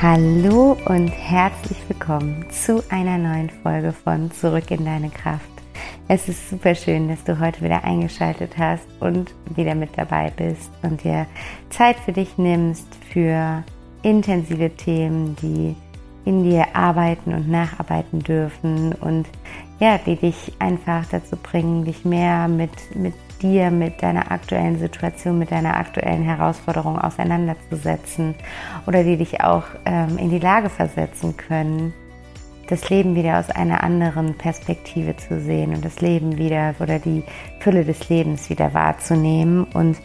Hallo und herzlich willkommen zu einer neuen Folge von Zurück in deine Kraft. Es ist super schön, dass du heute wieder eingeschaltet hast und wieder mit dabei bist und dir Zeit für dich nimmst für intensive Themen, die in dir arbeiten und nacharbeiten dürfen und ja, die dich einfach dazu bringen, dich mehr mit, mit dir, mit deiner aktuellen Situation, mit deiner aktuellen Herausforderung auseinanderzusetzen oder die dich auch ähm, in die Lage versetzen können, das Leben wieder aus einer anderen Perspektive zu sehen und das Leben wieder oder die Fülle des Lebens wieder wahrzunehmen. Und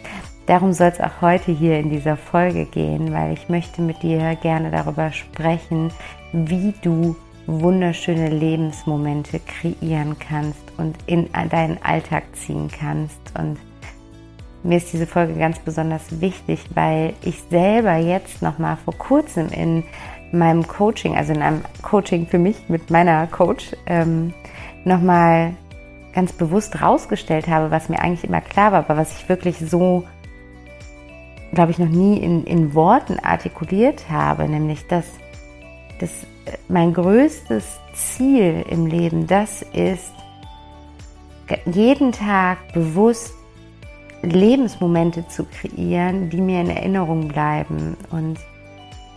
darum soll es auch heute hier in dieser Folge gehen, weil ich möchte mit dir gerne darüber sprechen, wie du wunderschöne Lebensmomente kreieren kannst und in deinen Alltag ziehen kannst. Und mir ist diese Folge ganz besonders wichtig, weil ich selber jetzt noch mal vor kurzem in meinem Coaching, also in einem Coaching für mich mit meiner Coach, ähm, noch mal ganz bewusst rausgestellt habe, was mir eigentlich immer klar war, aber was ich wirklich so, glaube ich, noch nie in, in Worten artikuliert habe, nämlich dass, dass mein größtes Ziel im Leben, das ist, jeden Tag bewusst Lebensmomente zu kreieren, die mir in Erinnerung bleiben und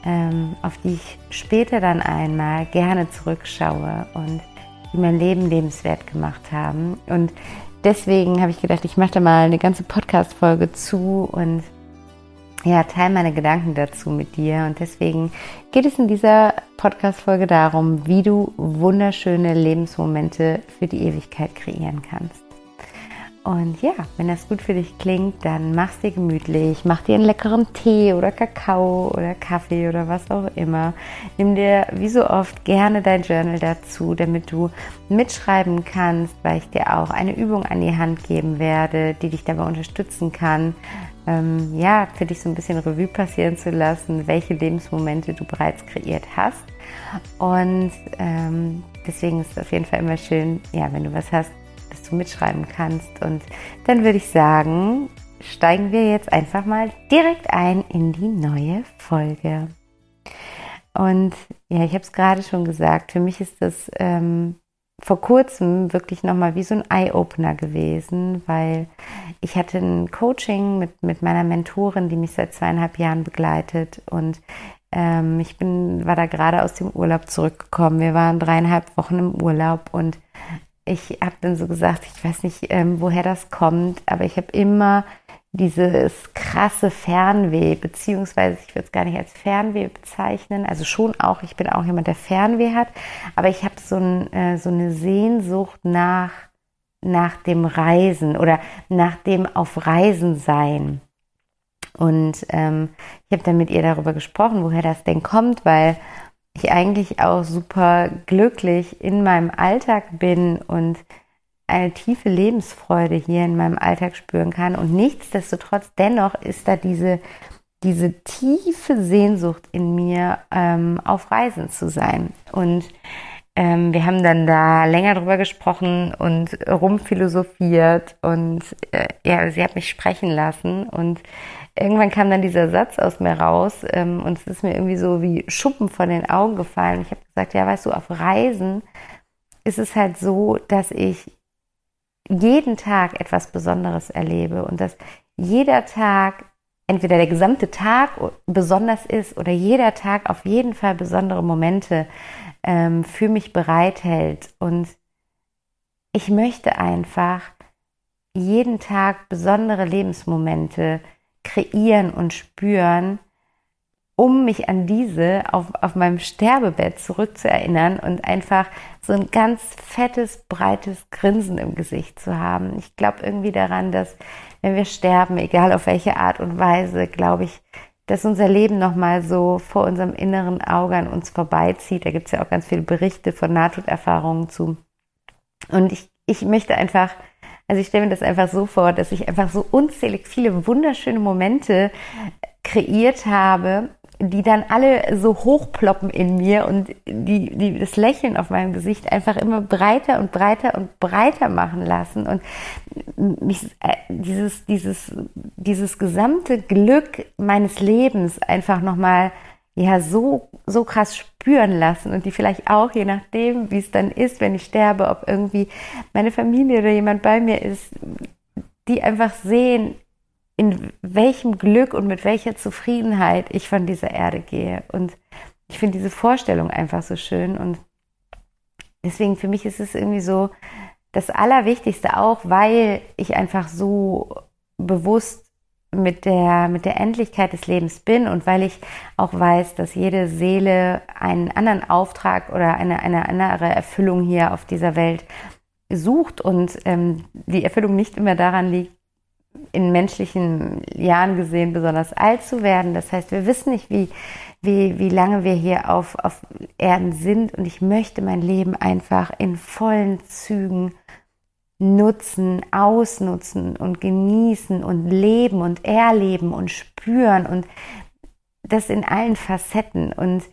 ähm, auf die ich später dann einmal gerne zurückschaue und die mein Leben lebenswert gemacht haben. Und deswegen habe ich gedacht, ich mache da mal eine ganze Podcast-Folge zu und ja, teile meine Gedanken dazu mit dir. Und deswegen geht es in dieser Podcast-Folge darum, wie du wunderschöne Lebensmomente für die Ewigkeit kreieren kannst. Und ja, wenn das gut für dich klingt, dann mach's dir gemütlich, mach dir einen leckeren Tee oder Kakao oder Kaffee oder was auch immer. Nimm dir wie so oft gerne dein Journal dazu, damit du mitschreiben kannst, weil ich dir auch eine Übung an die Hand geben werde, die dich dabei unterstützen kann, ähm, ja, für dich so ein bisschen Revue passieren zu lassen, welche Lebensmomente du bereits kreiert hast. Und ähm, deswegen ist es auf jeden Fall immer schön, ja, wenn du was hast, dass du mitschreiben kannst. Und dann würde ich sagen, steigen wir jetzt einfach mal direkt ein in die neue Folge. Und ja, ich habe es gerade schon gesagt, für mich ist das ähm, vor kurzem wirklich nochmal wie so ein Eye-Opener gewesen, weil ich hatte ein Coaching mit, mit meiner Mentorin, die mich seit zweieinhalb Jahren begleitet und ähm, ich bin, war da gerade aus dem Urlaub zurückgekommen. Wir waren dreieinhalb Wochen im Urlaub und ich habe dann so gesagt, ich weiß nicht, ähm, woher das kommt, aber ich habe immer dieses krasse Fernweh, beziehungsweise ich würde es gar nicht als Fernweh bezeichnen, also schon auch, ich bin auch jemand, der Fernweh hat, aber ich habe so, ein, äh, so eine Sehnsucht nach, nach dem Reisen oder nach dem auf Reisen sein. Und ähm, ich habe dann mit ihr darüber gesprochen, woher das denn kommt, weil ich eigentlich auch super glücklich in meinem Alltag bin und eine tiefe Lebensfreude hier in meinem Alltag spüren kann. Und nichtsdestotrotz, dennoch ist da diese, diese tiefe Sehnsucht in mir, ähm, auf Reisen zu sein. Und ähm, wir haben dann da länger drüber gesprochen und rumphilosophiert und äh, ja, sie hat mich sprechen lassen und irgendwann kam dann dieser Satz aus mir raus ähm, und es ist mir irgendwie so wie Schuppen von den Augen gefallen. Ich habe gesagt, ja, weißt du, auf Reisen ist es halt so, dass ich jeden Tag etwas Besonderes erlebe und dass jeder Tag entweder der gesamte Tag besonders ist oder jeder Tag auf jeden Fall besondere Momente ähm, für mich bereithält. Und ich möchte einfach jeden Tag besondere Lebensmomente kreieren und spüren, um mich an diese auf, auf meinem Sterbebett zurückzuerinnern und einfach so ein ganz fettes, breites Grinsen im Gesicht zu haben. Ich glaube irgendwie daran, dass wenn wir sterben, egal auf welche Art und Weise, glaube ich, dass unser Leben nochmal so vor unserem inneren Auge an uns vorbeizieht. Da gibt es ja auch ganz viele Berichte von Nahtoderfahrungen zu. Und ich, ich möchte einfach, also ich stelle mir das einfach so vor, dass ich einfach so unzählig viele wunderschöne Momente kreiert habe, die dann alle so hochploppen in mir und die, die das Lächeln auf meinem Gesicht einfach immer breiter und breiter und breiter machen lassen. Und mich äh, dieses dieses dieses gesamte Glück meines Lebens einfach noch mal ja so so krass spüren lassen und die vielleicht auch je nachdem wie es dann ist wenn ich sterbe ob irgendwie meine Familie oder jemand bei mir ist die einfach sehen in welchem Glück und mit welcher Zufriedenheit ich von dieser Erde gehe. Und ich finde diese Vorstellung einfach so schön. Und deswegen für mich ist es irgendwie so das Allerwichtigste auch, weil ich einfach so bewusst mit der, mit der Endlichkeit des Lebens bin und weil ich auch weiß, dass jede Seele einen anderen Auftrag oder eine, eine andere Erfüllung hier auf dieser Welt sucht und ähm, die Erfüllung nicht immer daran liegt, in menschlichen Jahren gesehen besonders alt zu werden. Das heißt, wir wissen nicht, wie, wie, wie lange wir hier auf, auf Erden sind. Und ich möchte mein Leben einfach in vollen Zügen nutzen, ausnutzen und genießen und leben und erleben und spüren und das in allen Facetten. Und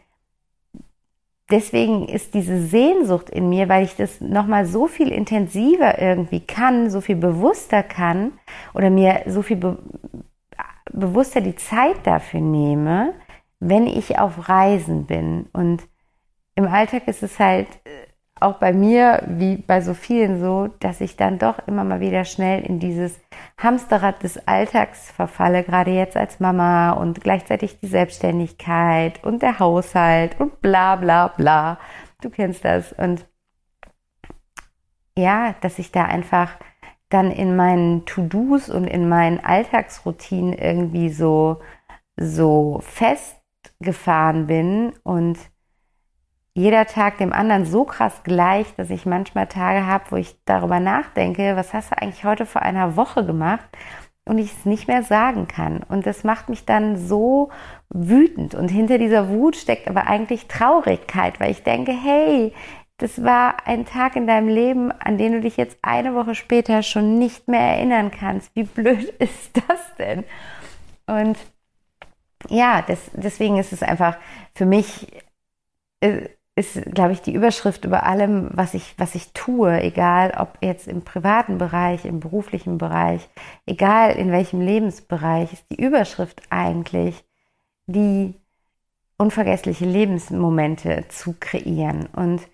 deswegen ist diese Sehnsucht in mir, weil ich das nochmal so viel intensiver irgendwie kann, so viel bewusster kann oder mir so viel be bewusster die Zeit dafür nehme, wenn ich auf Reisen bin. Und im Alltag ist es halt auch bei mir, wie bei so vielen so, dass ich dann doch immer mal wieder schnell in dieses Hamsterrad des Alltags verfalle, gerade jetzt als Mama und gleichzeitig die Selbstständigkeit und der Haushalt und bla bla bla. Du kennst das. Und ja, dass ich da einfach dann in meinen To-Dos und in meinen Alltagsroutinen irgendwie so, so festgefahren bin und jeder Tag dem anderen so krass gleich, dass ich manchmal Tage habe, wo ich darüber nachdenke, was hast du eigentlich heute vor einer Woche gemacht und ich es nicht mehr sagen kann. Und das macht mich dann so wütend. Und hinter dieser Wut steckt aber eigentlich Traurigkeit, weil ich denke, hey, das war ein Tag in deinem Leben, an den du dich jetzt eine Woche später schon nicht mehr erinnern kannst. Wie blöd ist das denn? Und ja, das, deswegen ist es einfach für mich äh, ist, glaube ich, die Überschrift über allem, was ich, was ich tue, egal ob jetzt im privaten Bereich, im beruflichen Bereich, egal in welchem Lebensbereich, ist die Überschrift eigentlich, die unvergessliche Lebensmomente zu kreieren. Und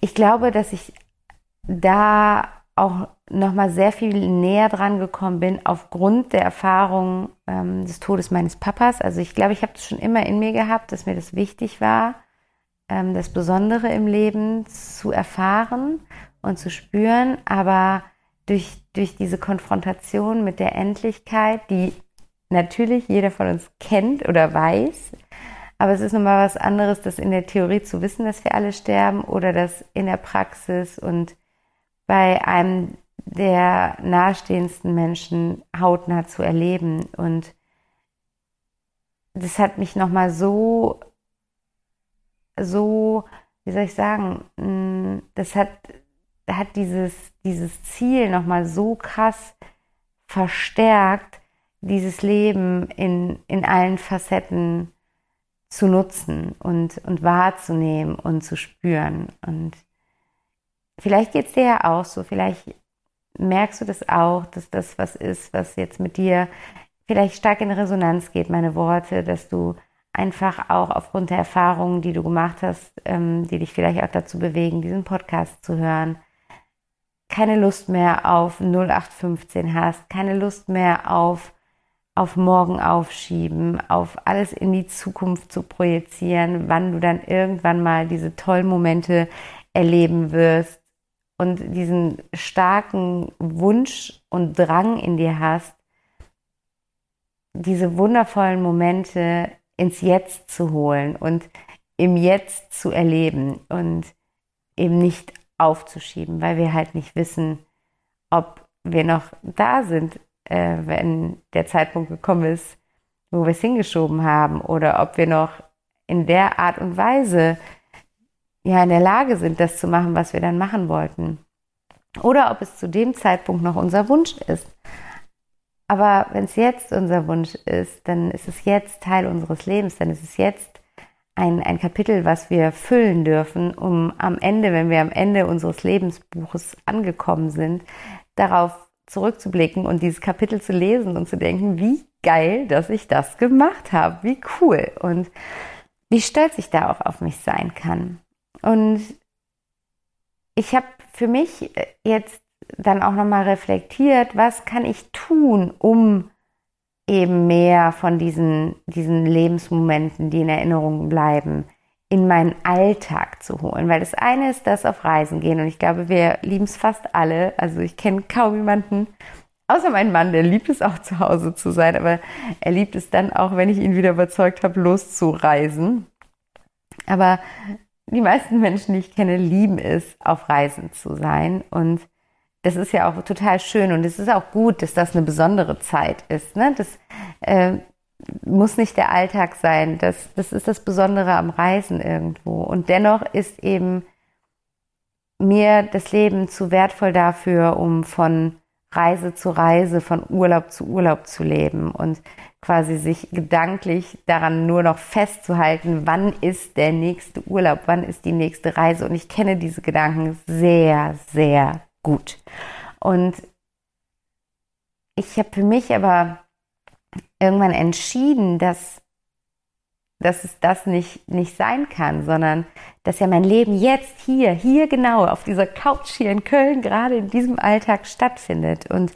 ich glaube, dass ich da auch nochmal sehr viel näher dran gekommen bin aufgrund der Erfahrung ähm, des Todes meines Papas. Also ich glaube, ich habe das schon immer in mir gehabt, dass mir das wichtig war, ähm, das Besondere im Leben zu erfahren und zu spüren. Aber durch, durch diese Konfrontation mit der Endlichkeit, die natürlich jeder von uns kennt oder weiß, aber es ist nochmal was anderes, das in der Theorie zu wissen, dass wir alle sterben oder das in der Praxis und bei einem der nahestehendsten Menschen hautnah zu erleben. Und das hat mich nochmal so, so, wie soll ich sagen, mm, das hat, hat dieses, dieses Ziel nochmal so krass verstärkt, dieses Leben in, in allen Facetten zu nutzen und, und wahrzunehmen und zu spüren. Und vielleicht geht es dir ja auch so, vielleicht merkst du das auch, dass das was ist, was jetzt mit dir vielleicht stark in Resonanz geht, meine Worte, dass du einfach auch aufgrund der Erfahrungen, die du gemacht hast, ähm, die dich vielleicht auch dazu bewegen, diesen Podcast zu hören, keine Lust mehr auf 0815 hast, keine Lust mehr auf auf morgen aufschieben, auf alles in die Zukunft zu projizieren, wann du dann irgendwann mal diese tollen Momente erleben wirst und diesen starken Wunsch und Drang in dir hast, diese wundervollen Momente ins Jetzt zu holen und im Jetzt zu erleben und eben nicht aufzuschieben, weil wir halt nicht wissen, ob wir noch da sind, äh, wenn der Zeitpunkt gekommen ist, wo wir es hingeschoben haben, oder ob wir noch in der Art und Weise ja in der Lage sind, das zu machen, was wir dann machen wollten. Oder ob es zu dem Zeitpunkt noch unser Wunsch ist. Aber wenn es jetzt unser Wunsch ist, dann ist es jetzt Teil unseres Lebens, dann ist es jetzt ein, ein Kapitel, was wir füllen dürfen, um am Ende, wenn wir am Ende unseres Lebensbuches angekommen sind, darauf zurückzublicken und dieses Kapitel zu lesen und zu denken, wie geil, dass ich das gemacht habe, wie cool und wie stolz ich da auch auf mich sein kann. Und ich habe für mich jetzt dann auch nochmal reflektiert, was kann ich tun, um eben mehr von diesen, diesen Lebensmomenten, die in Erinnerung bleiben, in meinen Alltag zu holen. Weil das eine ist das auf Reisen gehen und ich glaube, wir lieben es fast alle. Also ich kenne kaum jemanden, außer mein Mann, der liebt es auch zu Hause zu sein, aber er liebt es dann auch, wenn ich ihn wieder überzeugt habe, loszureisen. Aber die meisten Menschen, die ich kenne, lieben es, auf Reisen zu sein und das ist ja auch total schön und es ist auch gut, dass das eine besondere Zeit ist. Ne? Das äh, muss nicht der Alltag sein. Das, das ist das Besondere am Reisen irgendwo. Und dennoch ist eben mir das Leben zu wertvoll dafür, um von Reise zu Reise, von Urlaub zu Urlaub zu leben und quasi sich gedanklich daran nur noch festzuhalten, wann ist der nächste Urlaub, wann ist die nächste Reise. Und ich kenne diese Gedanken sehr, sehr gut. Und ich habe für mich aber irgendwann entschieden, dass, dass es das nicht, nicht sein kann, sondern dass ja mein Leben jetzt hier, hier genau, auf dieser Couch hier in Köln, gerade in diesem Alltag stattfindet. Und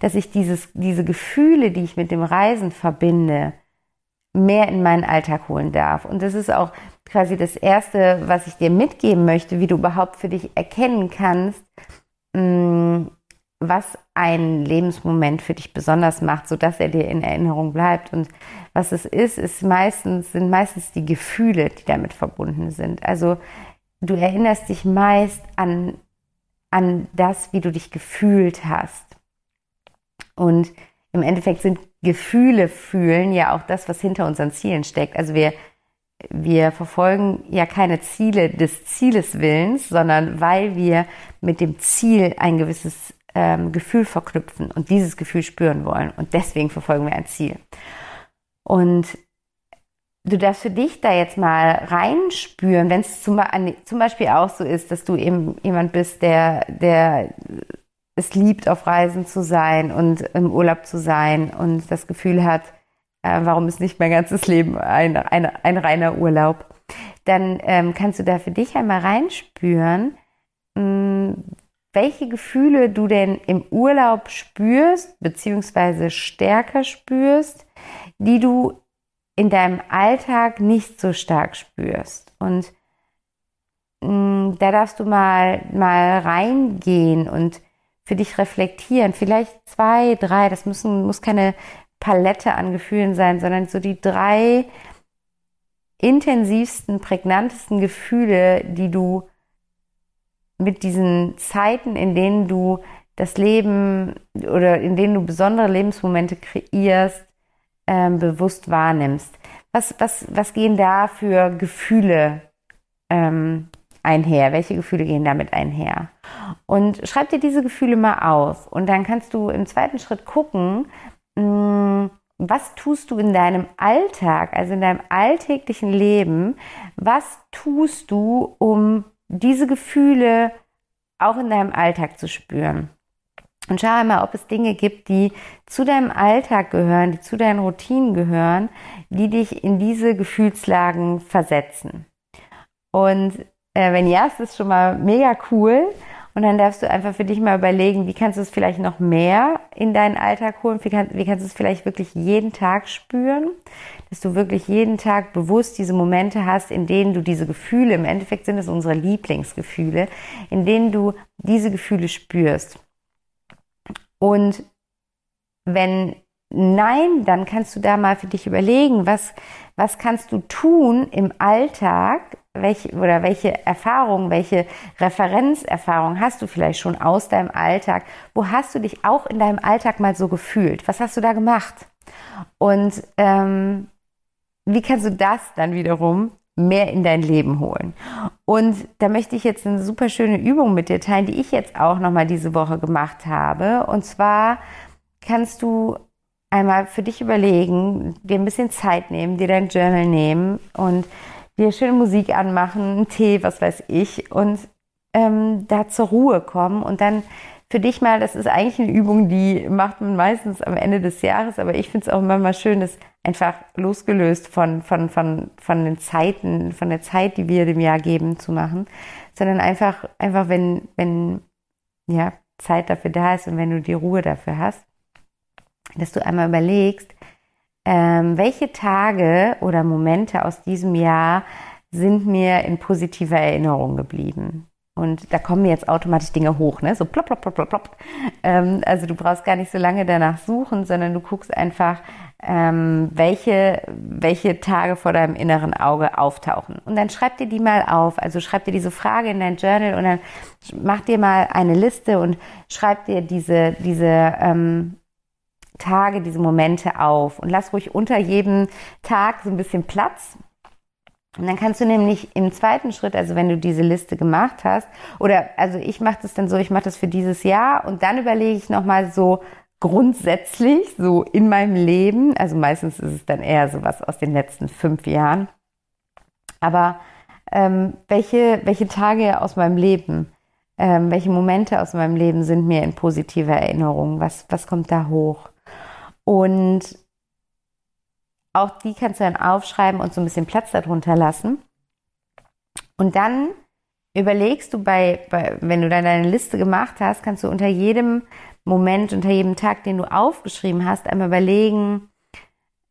dass ich dieses, diese Gefühle, die ich mit dem Reisen verbinde, mehr in meinen Alltag holen darf. Und das ist auch quasi das Erste, was ich dir mitgeben möchte, wie du überhaupt für dich erkennen kannst, Mm, was ein Lebensmoment für dich besonders macht, sodass er dir in Erinnerung bleibt. Und was es ist, ist meistens, sind meistens die Gefühle, die damit verbunden sind. Also du erinnerst dich meist an, an das, wie du dich gefühlt hast. Und im Endeffekt sind Gefühle fühlen ja auch das, was hinter unseren Zielen steckt. Also wir wir verfolgen ja keine Ziele des Zieles Willens, sondern weil wir mit dem Ziel ein gewisses ähm, Gefühl verknüpfen und dieses Gefühl spüren wollen. Und deswegen verfolgen wir ein Ziel. Und du darfst für dich da jetzt mal reinspüren, wenn es zum, zum, Beispiel auch so ist, dass du eben jemand bist, der, der es liebt, auf Reisen zu sein und im Urlaub zu sein und das Gefühl hat, äh, warum ist nicht mein ganzes Leben ein, ein, ein reiner Urlaub, dann ähm, kannst du da für dich einmal reinspüren, mh, hm, welche Gefühle du denn im Urlaub spürst, beziehungsweise stärker spürst, die du in deinem Alltag nicht so stark spürst. Und mh, hm, da darfst du mal, mal reingehen und für dich reflektieren. Vielleicht zwei, drei, das müssen, muss keine Palette an Gefühlen sein, sondern so die drei intensivsten, prägnantesten Gefühle, die du mit diesen Zeiten, in denen du das Leben oder in denen du besondere Lebensmomente kreierst, ähm, bewusst wahrnimmst. Was, was, was gehen da für Gefühle ähm, einher? Welche Gefühle gehen damit einher? Und schreib dir diese Gefühle mal auf. Und dann kannst du im zweiten Schritt gucken, Mm, was tust du in deinem Alltag, also in deinem alltäglichen Leben, was tust du, um diese Gefühle auch in deinem Alltag zu spüren? Und schau einmal, ob es Dinge gibt, die zu deinem Alltag gehören, die zu deinen Routinen gehören, die dich in diese Gefühlslagen versetzen. Und äh, wenn ja, ist das schon mal mega cool. Und dann darfst du einfach für dich mal überlegen, wie kannst du es vielleicht noch mehr in deinen Alltag holen? Wie, kann, wie kannst du es vielleicht wirklich jeden Tag spüren? Dass du wirklich jeden Tag bewusst diese Momente hast, in denen du diese Gefühle, im Endeffekt sind es unsere Lieblingsgefühle, in denen du diese Gefühle spürst. Und wenn nein, dann kannst du da mal für dich überlegen, was, was kannst du tun im Alltag, welche, oder welche Erfahrungen, welche Referenzerfahrungen hast du vielleicht schon aus deinem Alltag? Wo hast du dich auch in deinem Alltag mal so gefühlt? Was hast du da gemacht? Und ähm, wie kannst du das dann wiederum mehr in dein Leben holen? Und da möchte ich jetzt eine super schöne Übung mit dir teilen, die ich jetzt auch nochmal diese Woche gemacht habe. Und zwar kannst du einmal für dich überlegen, dir ein bisschen Zeit nehmen, dir dein Journal nehmen und dir schöne Musik anmachen, einen Tee, was weiß ich, und ähm, da zur Ruhe kommen und dann für dich mal, das ist eigentlich eine Übung, die macht man meistens am Ende des Jahres, aber ich finde es auch immer mal schön, das einfach losgelöst von, von, von, von den Zeiten, von der Zeit, die wir dem Jahr geben, zu machen, sondern einfach, einfach wenn, wenn, ja, Zeit dafür da ist und wenn du die Ruhe dafür hast, dass du einmal überlegst, ähm, welche Tage oder Momente aus diesem Jahr sind mir in positiver Erinnerung geblieben. Und da kommen jetzt automatisch Dinge hoch, ne? So plopp, plopp, plopp, plopp, plopp. Ähm, also du brauchst gar nicht so lange danach suchen, sondern du guckst einfach, ähm, welche, welche Tage vor deinem inneren Auge auftauchen. Und dann schreib dir die mal auf. Also schreib dir diese Frage in dein Journal und dann mach dir mal eine Liste und schreib dir diese, diese ähm, Tage, diese Momente auf und lass ruhig unter jedem Tag so ein bisschen Platz. Und dann kannst du nämlich im zweiten Schritt, also wenn du diese Liste gemacht hast, oder also ich mache das dann so, ich mache das für dieses Jahr und dann überlege ich nochmal so grundsätzlich, so in meinem Leben, also meistens ist es dann eher so was aus den letzten fünf Jahren, aber ähm, welche, welche Tage aus meinem Leben, ähm, welche Momente aus meinem Leben sind mir in positiver Erinnerung, was, was kommt da hoch? Und auch die kannst du dann aufschreiben und so ein bisschen Platz darunter lassen. Und dann überlegst du bei, bei, wenn du dann deine Liste gemacht hast, kannst du unter jedem Moment, unter jedem Tag, den du aufgeschrieben hast, einmal überlegen,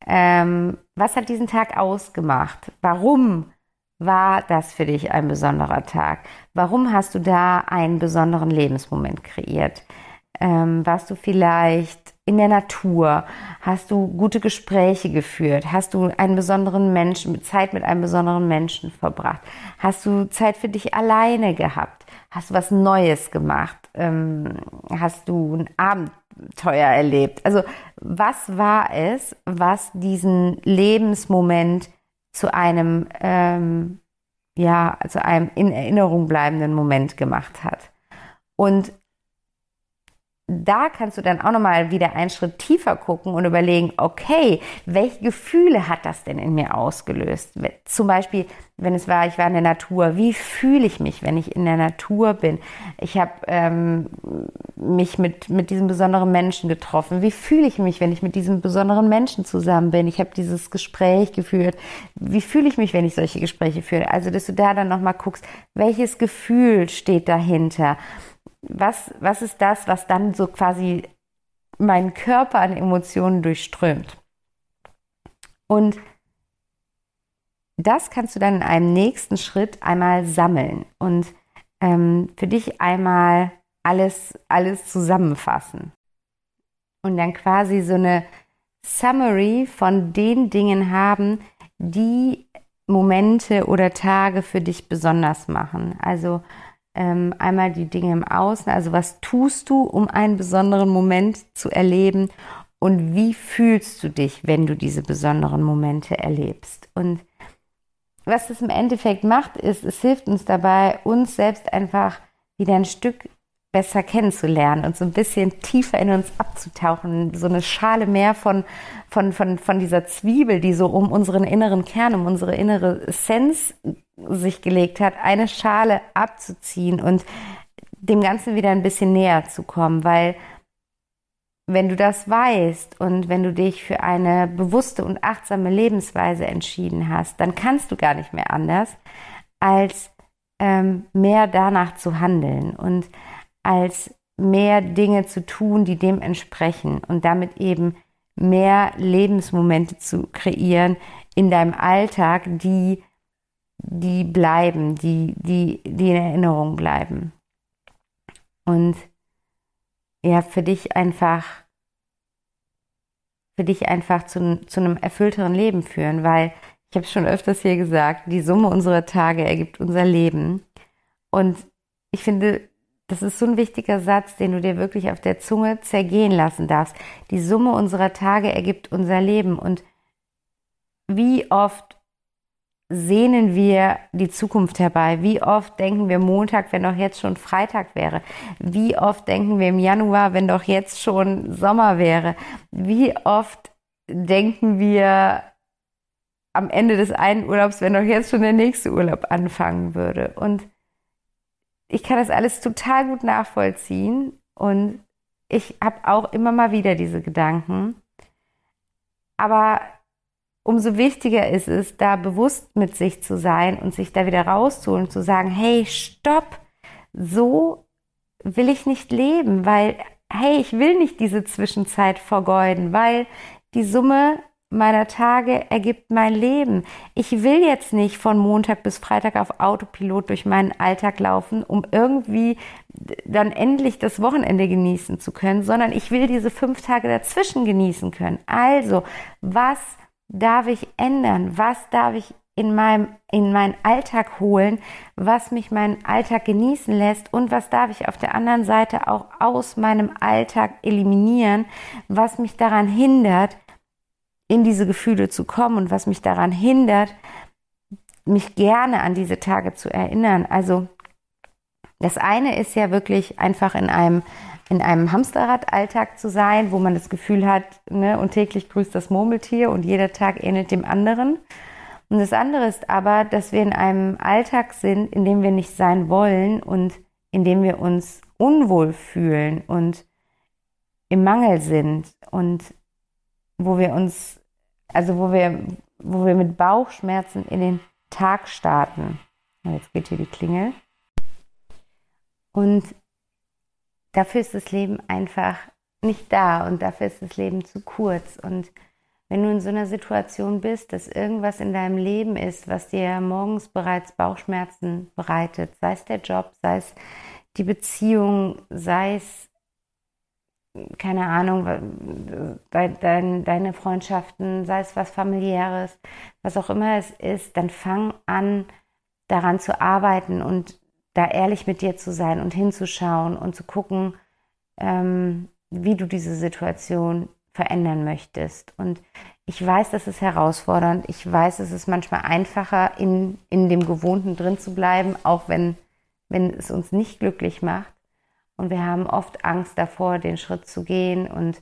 ähm, was hat diesen Tag ausgemacht? Warum war das für dich ein besonderer Tag? Warum hast du da einen besonderen Lebensmoment kreiert? Ähm, warst du vielleicht in der Natur? Hast du gute Gespräche geführt? Hast du einen besonderen Menschen, Zeit mit einem besonderen Menschen verbracht? Hast du Zeit für dich alleine gehabt? Hast du was Neues gemacht? Ähm, hast du ein Abenteuer erlebt? Also, was war es, was diesen Lebensmoment zu einem, ähm, ja, zu einem in Erinnerung bleibenden Moment gemacht hat? Und da kannst du dann auch nochmal wieder einen Schritt tiefer gucken und überlegen, okay, welche Gefühle hat das denn in mir ausgelöst? Zum Beispiel, wenn es war, ich war in der Natur, wie fühle ich mich, wenn ich in der Natur bin? Ich habe ähm, mich mit, mit diesem besonderen Menschen getroffen. Wie fühle ich mich, wenn ich mit diesem besonderen Menschen zusammen bin? Ich habe dieses Gespräch geführt. Wie fühle ich mich, wenn ich solche Gespräche führe? Also, dass du da dann nochmal guckst, welches Gefühl steht dahinter? Was, was ist das, was dann so quasi meinen Körper an Emotionen durchströmt? Und das kannst du dann in einem nächsten Schritt einmal sammeln und ähm, für dich einmal alles, alles zusammenfassen. Und dann quasi so eine Summary von den Dingen haben, die Momente oder Tage für dich besonders machen. Also ähm, einmal die Dinge im Außen, also was tust du, um einen besonderen Moment zu erleben und wie fühlst du dich, wenn du diese besonderen Momente erlebst. Und was das im Endeffekt macht, ist, es hilft uns dabei, uns selbst einfach wieder ein Stück besser kennenzulernen und so ein bisschen tiefer in uns abzutauchen, so eine Schale mehr von, von, von, von dieser Zwiebel, die so um unseren inneren Kern, um unsere innere Essenz sich gelegt hat, eine Schale abzuziehen und dem Ganzen wieder ein bisschen näher zu kommen, weil wenn du das weißt und wenn du dich für eine bewusste und achtsame Lebensweise entschieden hast, dann kannst du gar nicht mehr anders, als ähm, mehr danach zu handeln. Und als mehr Dinge zu tun, die dem entsprechen und damit eben mehr Lebensmomente zu kreieren in deinem Alltag, die, die bleiben, die, die, die in Erinnerung bleiben. Und ja, für dich einfach, für dich einfach zu, zu einem erfüllteren Leben führen, weil ich habe es schon öfters hier gesagt, die Summe unserer Tage ergibt unser Leben. Und ich finde, das ist so ein wichtiger Satz, den du dir wirklich auf der Zunge zergehen lassen darfst. Die Summe unserer Tage ergibt unser Leben. Und wie oft sehnen wir die Zukunft herbei? Wie oft denken wir Montag, wenn doch jetzt schon Freitag wäre? Wie oft denken wir im Januar, wenn doch jetzt schon Sommer wäre? Wie oft denken wir am Ende des einen Urlaubs, wenn doch jetzt schon der nächste Urlaub anfangen würde? Und ich kann das alles total gut nachvollziehen und ich habe auch immer mal wieder diese Gedanken. Aber umso wichtiger ist es, da bewusst mit sich zu sein und sich da wieder rauszuholen, zu sagen, hey, stopp, so will ich nicht leben, weil, hey, ich will nicht diese Zwischenzeit vergeuden, weil die Summe meiner Tage ergibt mein Leben. Ich will jetzt nicht von Montag bis Freitag auf Autopilot durch meinen Alltag laufen, um irgendwie dann endlich das Wochenende genießen zu können, sondern ich will diese fünf Tage dazwischen genießen können. Also, was darf ich ändern? Was darf ich in meinem, in meinen Alltag holen, was mich meinen Alltag genießen lässt und was darf ich auf der anderen Seite auch aus meinem Alltag eliminieren, was mich daran hindert, in diese Gefühle zu kommen und was mich daran hindert, mich gerne an diese Tage zu erinnern. Also das eine ist ja wirklich einfach in einem in einem Hamsterrad-Alltag zu sein, wo man das Gefühl hat, ne, und täglich grüßt das Murmeltier und jeder Tag ähnelt dem anderen. Und das andere ist aber, dass wir in einem Alltag sind, in dem wir nicht sein wollen und in dem wir uns unwohl fühlen und im Mangel sind und wo wir uns also wo wir, wo wir mit Bauchschmerzen in den Tag starten. Jetzt geht hier die Klingel. Und dafür ist das Leben einfach nicht da und dafür ist das Leben zu kurz. Und wenn du in so einer Situation bist, dass irgendwas in deinem Leben ist, was dir morgens bereits Bauchschmerzen bereitet, sei es der Job, sei es die Beziehung, sei es keine Ahnung, dein, deine Freundschaften, sei es was familiäres, was auch immer es ist, dann fang an, daran zu arbeiten und da ehrlich mit dir zu sein und hinzuschauen und zu gucken, ähm, wie du diese Situation verändern möchtest. Und ich weiß, das ist herausfordernd. Ich weiß, es ist manchmal einfacher, in, in dem Gewohnten drin zu bleiben, auch wenn, wenn es uns nicht glücklich macht. Und wir haben oft Angst davor, den Schritt zu gehen und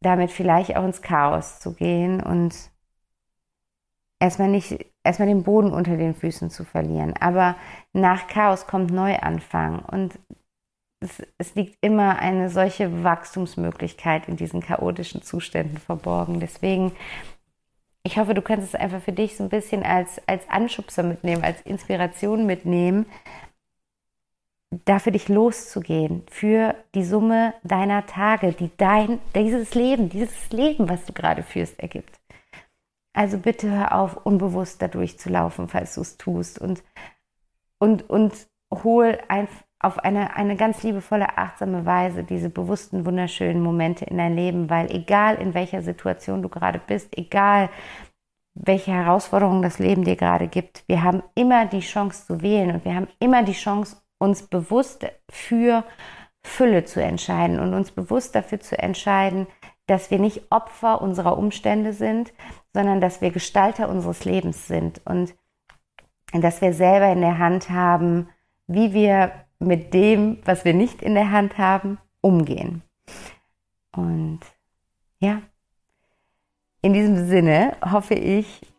damit vielleicht auch ins Chaos zu gehen und erstmal nicht, erstmal den Boden unter den Füßen zu verlieren. Aber nach Chaos kommt Neuanfang und es, es liegt immer eine solche Wachstumsmöglichkeit in diesen chaotischen Zuständen verborgen. Deswegen, ich hoffe, du kannst es einfach für dich so ein bisschen als, als Anschubser mitnehmen, als Inspiration mitnehmen, dafür dich loszugehen, für die Summe deiner Tage, die dein, dieses Leben, dieses Leben, was du gerade führst, ergibt. Also bitte hör auf, unbewusst da durchzulaufen, falls du es tust und, und, und hol ein, auf eine, eine ganz liebevolle, achtsame Weise diese bewussten, wunderschönen Momente in dein Leben, weil egal in welcher Situation du gerade bist, egal welche Herausforderungen das Leben dir gerade gibt, wir haben immer die Chance zu wählen und wir haben immer die Chance, uns bewusst für Fülle zu entscheiden und uns bewusst dafür zu entscheiden, dass wir nicht Opfer unserer Umstände sind, sondern dass wir Gestalter unseres Lebens sind und dass wir selber in der Hand haben, wie wir mit dem, was wir nicht in der Hand haben, umgehen. Und ja, in diesem Sinne hoffe ich,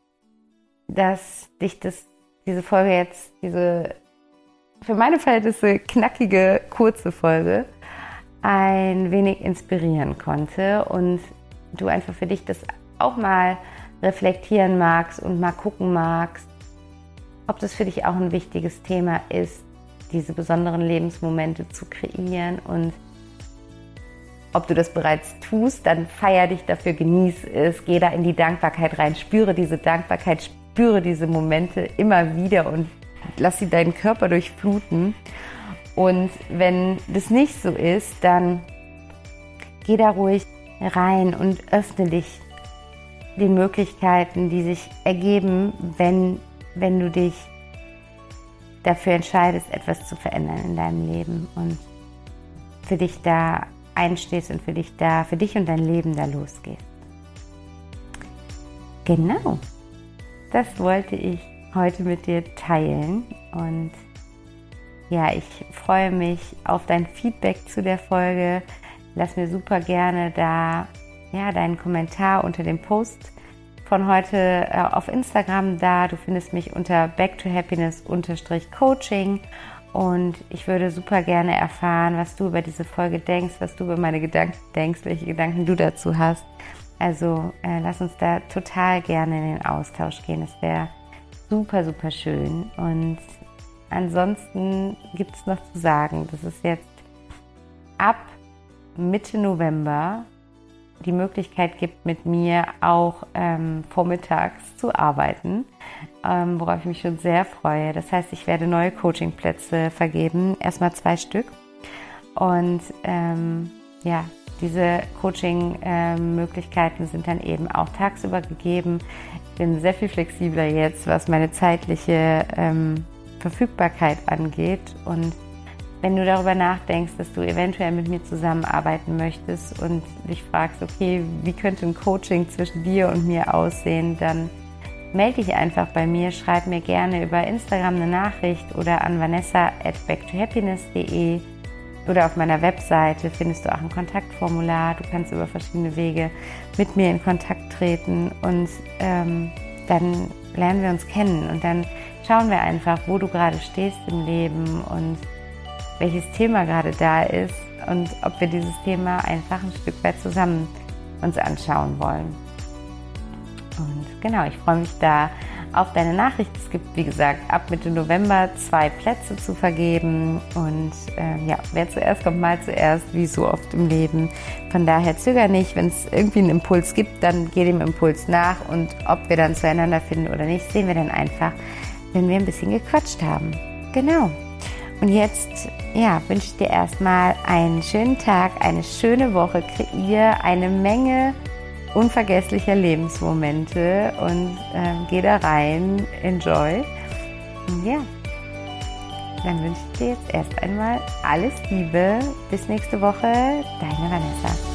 dass dich das, diese Folge jetzt, diese für meine Verhältnisse knackige, kurze Folge ein wenig inspirieren konnte und du einfach für dich das auch mal reflektieren magst und mal gucken magst, ob das für dich auch ein wichtiges Thema ist, diese besonderen Lebensmomente zu kreieren und ob du das bereits tust, dann feier dich dafür, genieß es, geh da in die Dankbarkeit rein, spüre diese Dankbarkeit, spüre diese Momente immer wieder und lass sie deinen Körper durchfluten. Und wenn das nicht so ist, dann geh da ruhig rein und öffne dich den Möglichkeiten, die sich ergeben, wenn, wenn du dich dafür entscheidest, etwas zu verändern in deinem Leben und für dich da einstehst und für dich da, für dich und dein Leben da losgehst. Genau, das wollte ich heute mit dir teilen und ja, ich freue mich auf dein Feedback zu der Folge. Lass mir super gerne da ja, deinen Kommentar unter dem Post von heute äh, auf Instagram da. Du findest mich unter back to happiness coaching und ich würde super gerne erfahren, was du über diese Folge denkst, was du über meine Gedanken denkst, welche Gedanken du dazu hast. Also äh, lass uns da total gerne in den Austausch gehen. Es wäre super, super schön. Und ansonsten gibt es noch zu sagen, dass es jetzt ab Mitte November die Möglichkeit gibt, mit mir auch ähm, vormittags zu arbeiten, ähm, worauf ich mich schon sehr freue. Das heißt, ich werde neue Coachingplätze vergeben, erstmal zwei Stück. Und ähm, ja, diese Coaching-Möglichkeiten sind dann eben auch tagsüber gegeben. Ich bin sehr viel flexibler jetzt, was meine zeitliche ähm, Verfügbarkeit angeht. Und wenn du darüber nachdenkst, dass du eventuell mit mir zusammenarbeiten möchtest und dich fragst, okay, wie könnte ein Coaching zwischen dir und mir aussehen, dann melde dich einfach bei mir, schreib mir gerne über Instagram eine Nachricht oder an vanessa at backtohappiness.de oder auf meiner Webseite findest du auch ein Kontaktformular. Du kannst über verschiedene Wege mit mir in Kontakt treten und ähm, dann lernen wir uns kennen und dann schauen wir einfach, wo du gerade stehst im Leben und welches Thema gerade da ist und ob wir dieses Thema einfach ein Stück weit zusammen uns anschauen wollen. Und genau, ich freue mich da auf deine Nachricht. Es gibt, wie gesagt, ab Mitte November zwei Plätze zu vergeben. Und äh, ja, wer zuerst kommt, mal zuerst, wie so oft im Leben. Von daher zöger nicht. Wenn es irgendwie einen Impuls gibt, dann geh dem Impuls nach. Und ob wir dann zueinander finden oder nicht, sehen wir dann einfach, wenn wir ein bisschen gequatscht haben. Genau. Und jetzt ja, wünsche ich dir erstmal einen schönen Tag, eine schöne Woche. Kreier eine Menge unvergesslicher Lebensmomente und äh, geh da rein, enjoy. Und ja, dann wünsche ich dir jetzt erst einmal alles Liebe. Bis nächste Woche, deine Vanessa.